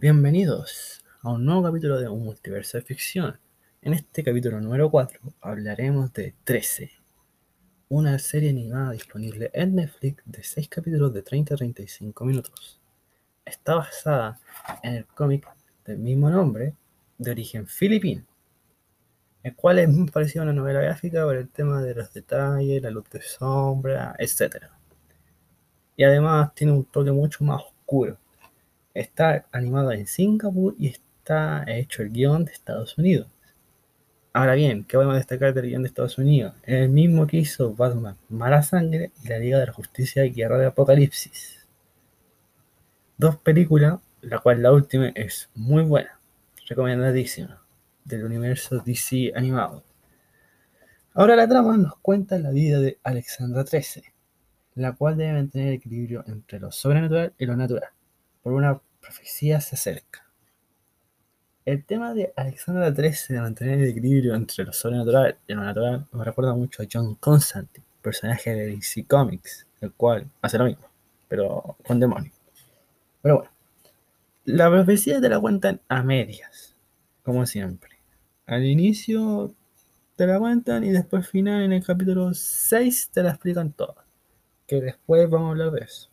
Bienvenidos a un nuevo capítulo de Un Multiverso de Ficción. En este capítulo número 4 hablaremos de 13, una serie animada disponible en Netflix de 6 capítulos de 30 a 35 minutos. Está basada en el cómic del mismo nombre, de origen filipino, el cual es muy parecido a una novela gráfica por el tema de los detalles, la luz de sombra, etc. Y además tiene un toque mucho más oscuro. Está animado en Singapur y está hecho el guion de Estados Unidos. Ahora bien, ¿qué podemos destacar del guion de Estados Unidos? El mismo que hizo Batman, Mala Sangre y la Liga de la Justicia y Guerra de Apocalipsis. Dos películas, la cual la última es muy buena, recomendadísima, del universo DC animado. Ahora la trama nos cuenta la vida de Alexandra XIII, la cual debe mantener equilibrio entre lo sobrenatural y lo natural, por una profecía se acerca. El tema de Alexandra XIII de mantener el equilibrio entre lo sobrenatural y lo natural me recuerda mucho a John Constantine, personaje de DC Comics, el cual hace lo mismo, pero con demonios. Pero bueno, la profecía te la cuentan a medias, como siempre. Al inicio te la cuentan y después final en el capítulo 6 te la explican toda. Que después vamos a hablar de eso.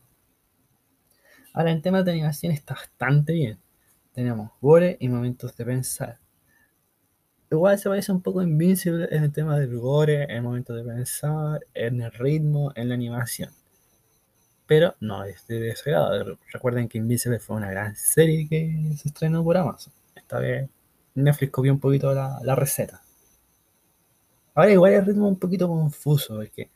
Ahora en tema de animación está bastante bien tenemos gore y momentos de pensar. Igual se parece un poco Invincible en el tema del gore, en el momento de pensar, en el ritmo, en la animación. Pero no es de ese grado. Recuerden que Invincible fue una gran serie que se estrenó por Amazon. Esta vez Netflix copió un poquito la, receta. Ahora igual el ritmo un poquito confuso, porque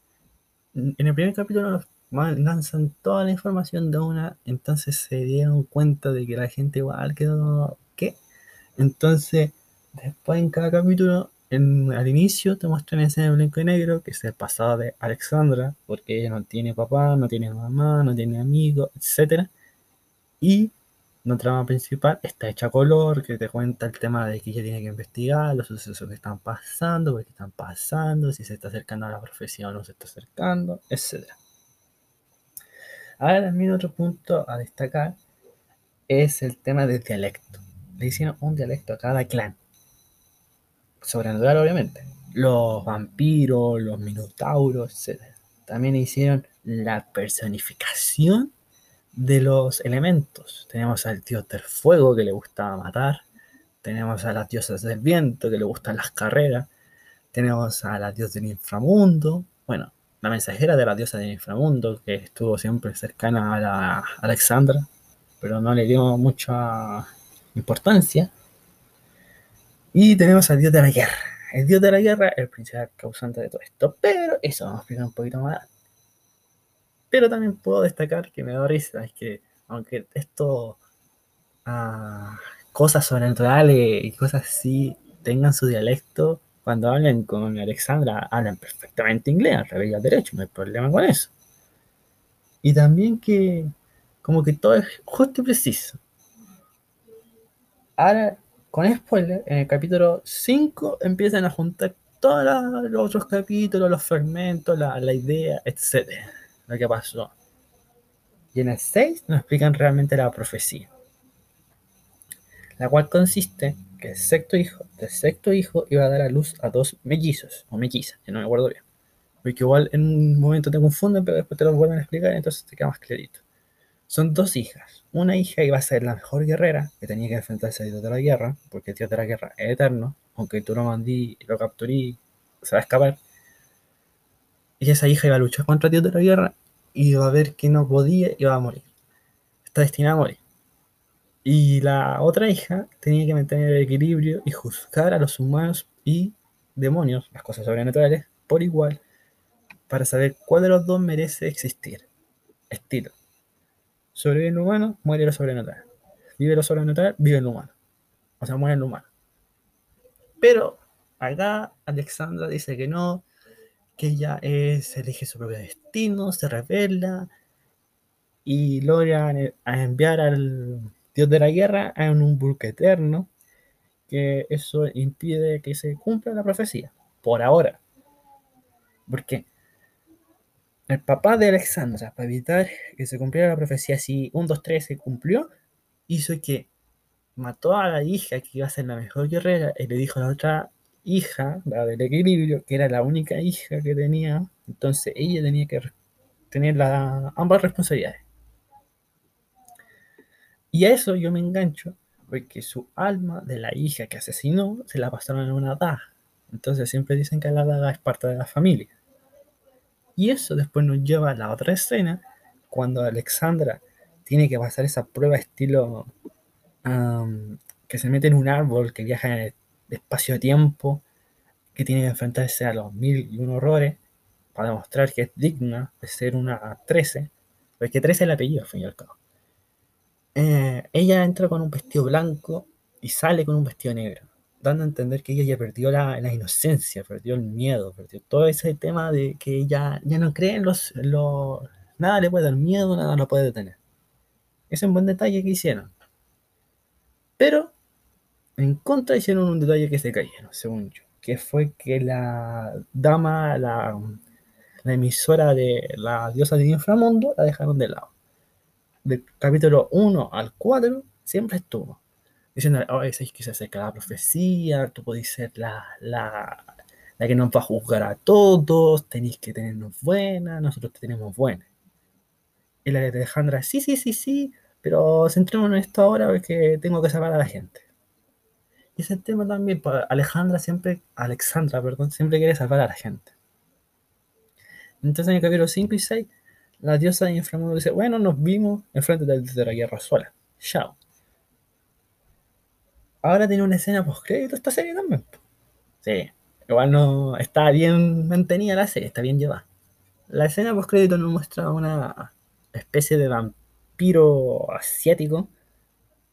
en el primer capítulo lanzan toda la información de una, entonces se dieron cuenta de que la gente igual quedó, ¿qué? Entonces, después en cada capítulo, al inicio te muestran escena en blanco y negro, que es el pasado de Alexandra, porque ella no tiene papá, no tiene mamá, no tiene amigos, etc. Y la trama principal está hecha a color, que te cuenta el tema de que ella tiene que investigar los sucesos que están pasando, por qué están pasando, si se está acercando a la profesión o no se está acercando, etcétera. Ahora también otro punto a destacar es el tema del dialecto. Le hicieron un dialecto a cada clan. Sobrenatural, obviamente. Los vampiros, los minotauros, etc. También hicieron la personificación de los elementos. Tenemos al dios del fuego que le gustaba matar. Tenemos a las diosas del viento que le gustan las carreras. Tenemos a la diosa del inframundo. Bueno, la mensajera de la diosa del inframundo, que estuvo siempre cercana a la Alexandra, pero no le dio mucha importancia. Y tenemos al dios de la guerra. El dios de la guerra el principal causante de todo esto, pero eso vamos a explicar un poquito más. Pero también puedo destacar que me da risa, es que aunque esto, ah, cosas sobrenaturales y cosas así tengan su dialecto, cuando hablen con Alexandra, hablan perfectamente inglés, al revés y al derecho, no hay problema con eso. Y también que, como que todo es justo y preciso. Ahora, con spoiler, en el capítulo 5 empiezan a juntar todos los otros capítulos, los fragmentos, la, la idea, etc. Lo que pasó. Y en el 6 nos explican realmente la profecía, la cual consiste que el sexto hijo, del sexto hijo iba a dar a luz a dos mellizos, o mellizas, que no me acuerdo bien. Porque igual en un momento te confunden, pero después te lo vuelven a explicar, entonces te queda más clarito. Son dos hijas. Una hija iba a ser la mejor guerrera, que tenía que enfrentarse al dios de la guerra, porque el dios de la guerra es eterno, aunque tú lo mandí y lo capturí, se va a escapar. Y esa hija iba a luchar contra el dios de la guerra y iba a ver que no podía y iba a morir. Está destinada a morir. Y la otra hija tenía que mantener el equilibrio y juzgar a los humanos y demonios, las cosas sobrenaturales, por igual, para saber cuál de los dos merece existir. Estilo. Sobrevive el humano, muere lo sobrenatural. Vive lo sobrenatural, vive el humano. O sea, muere el humano. Pero acá Alexandra dice que no, que ella es, elige su propio destino, se revela y logra enviar al Dios de la guerra en un buque eterno, que eso impide que se cumpla la profecía, por ahora. Porque el papá de Alexandra, para evitar que se cumpliera la profecía, si 1, 2, 3 se cumplió, hizo que mató a la hija que iba a ser la mejor guerrera y le dijo a la otra hija, la del equilibrio, que era la única hija que tenía, entonces ella tenía que tener la, ambas responsabilidades. Y a eso yo me engancho, porque su alma de la hija que asesinó se la pasaron en una daga. Entonces siempre dicen que la daga es parte de la familia. Y eso después nos lleva a la otra escena, cuando Alexandra tiene que pasar esa prueba estilo que se mete en un árbol, que viaja en el espacio-tiempo, que tiene que enfrentarse a los mil y un horrores para demostrar que es digna de ser una 13, porque 13 es el apellido, al fin y al cabo. Eh, ella entra con un vestido blanco y sale con un vestido negro, dando a entender que ella ya perdió la, inocencia, perdió el miedo, perdió todo ese tema de que ella ya no cree en los, los... Nada le puede dar miedo, nada lo puede detener. Es un buen detalle que hicieron. Pero en contra hicieron un detalle que se cayeron, según yo, que fue que la dama, la, emisora de la diosa del inframundo, la dejaron de lado. Del capítulo 1 al 4 siempre estuvo. Diciendo, oh, es que se acerca la profecía, tú podés ser la, la, la que nos va a juzgar a todos, tenéis que tenernos buenas, nosotros te tenemos buenas. Y la de Alejandra, sí, sí, sí, sí, pero centrémonos en esto ahora porque tengo que salvar a la gente. Y ese tema también, pues, Alejandra siempre, Alexandra, perdón, siempre quiere salvar a la gente. Entonces en el capítulo 5 y 6, la diosa de inframundo dice, bueno, nos vimos enfrente de la guerra sola. Chao. Ahora tiene una escena post-crédito esta serie también. Sí, igual no está bien mantenida la serie, está bien llevada. La escena post-crédito nos muestra una especie de vampiro asiático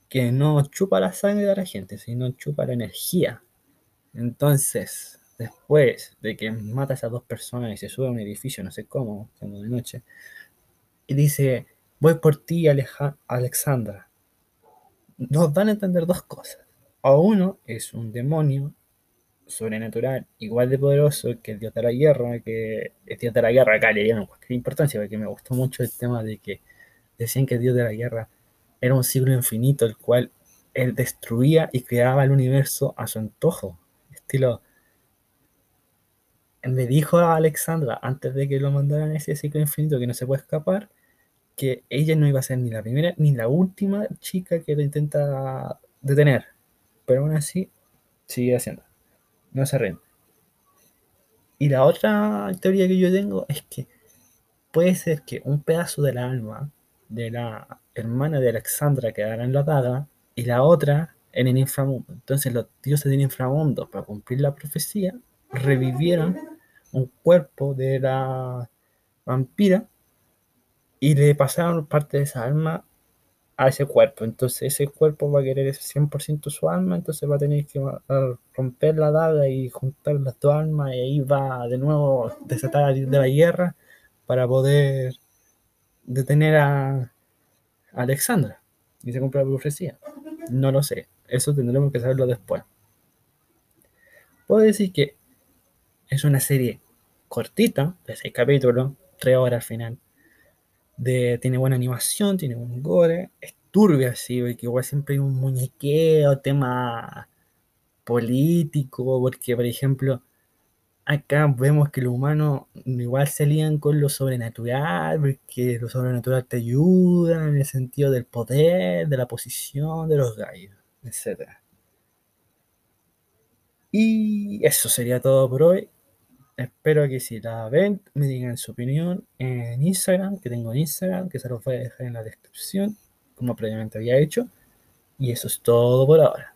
que no chupa la sangre de la gente, sino chupa la energía. Entonces, después de que mata a esas dos personas y se sube a un edificio, no sé cómo, de noche, y dice, voy por ti, Alexandra. Nos van a entender dos cosas. O uno es un demonio sobrenatural igual de poderoso que el dios de la guerra, que el dios de la guerra acá le dieron cualquier importancia, porque me gustó mucho el tema de que decían que el dios de la guerra era un siglo infinito, el cual él destruía y creaba el universo a su antojo. Estilo. Le dijo a Alexandra, antes de que lo mandaran a ese ciclo infinito que no se puede escapar, que ella no iba a ser ni la primera ni la última chica que lo intenta detener. Pero aún así, sigue haciendo. No se rinde. Y la otra teoría que yo tengo es que puede ser que un pedazo del alma de la hermana de Alexandra quedará en la daga y la otra en el inframundo. Entonces los dioses del inframundo, para cumplir la profecía, revivieron un cuerpo de la vampira y le pasaron parte de esa alma a ese cuerpo. Entonces ese cuerpo va a querer ese 100% su alma, entonces va a tener que romper la daga y juntar las dos almas y ahí va de nuevo desatar de la guerra para poder detener a Alexandra y se compra la profecía. No lo sé, eso tendremos que saberlo después. Puedo decir que es una serie cortita, de seis capítulos, tres horas al final. De, tiene buena animación, tiene buen gore, es turbia, sí, porque igual siempre hay un muñequeo, tema político, porque por ejemplo, acá vemos que los humanos igual se lían con lo sobrenatural, porque lo sobrenatural te ayuda en el sentido del poder, de la posición de los gallos, etc. Y eso sería todo por hoy. Espero que si la ven me digan su opinión en Instagram, que tengo en Instagram, que se los voy a dejar en la descripción, como previamente había hecho. Y eso es todo por ahora.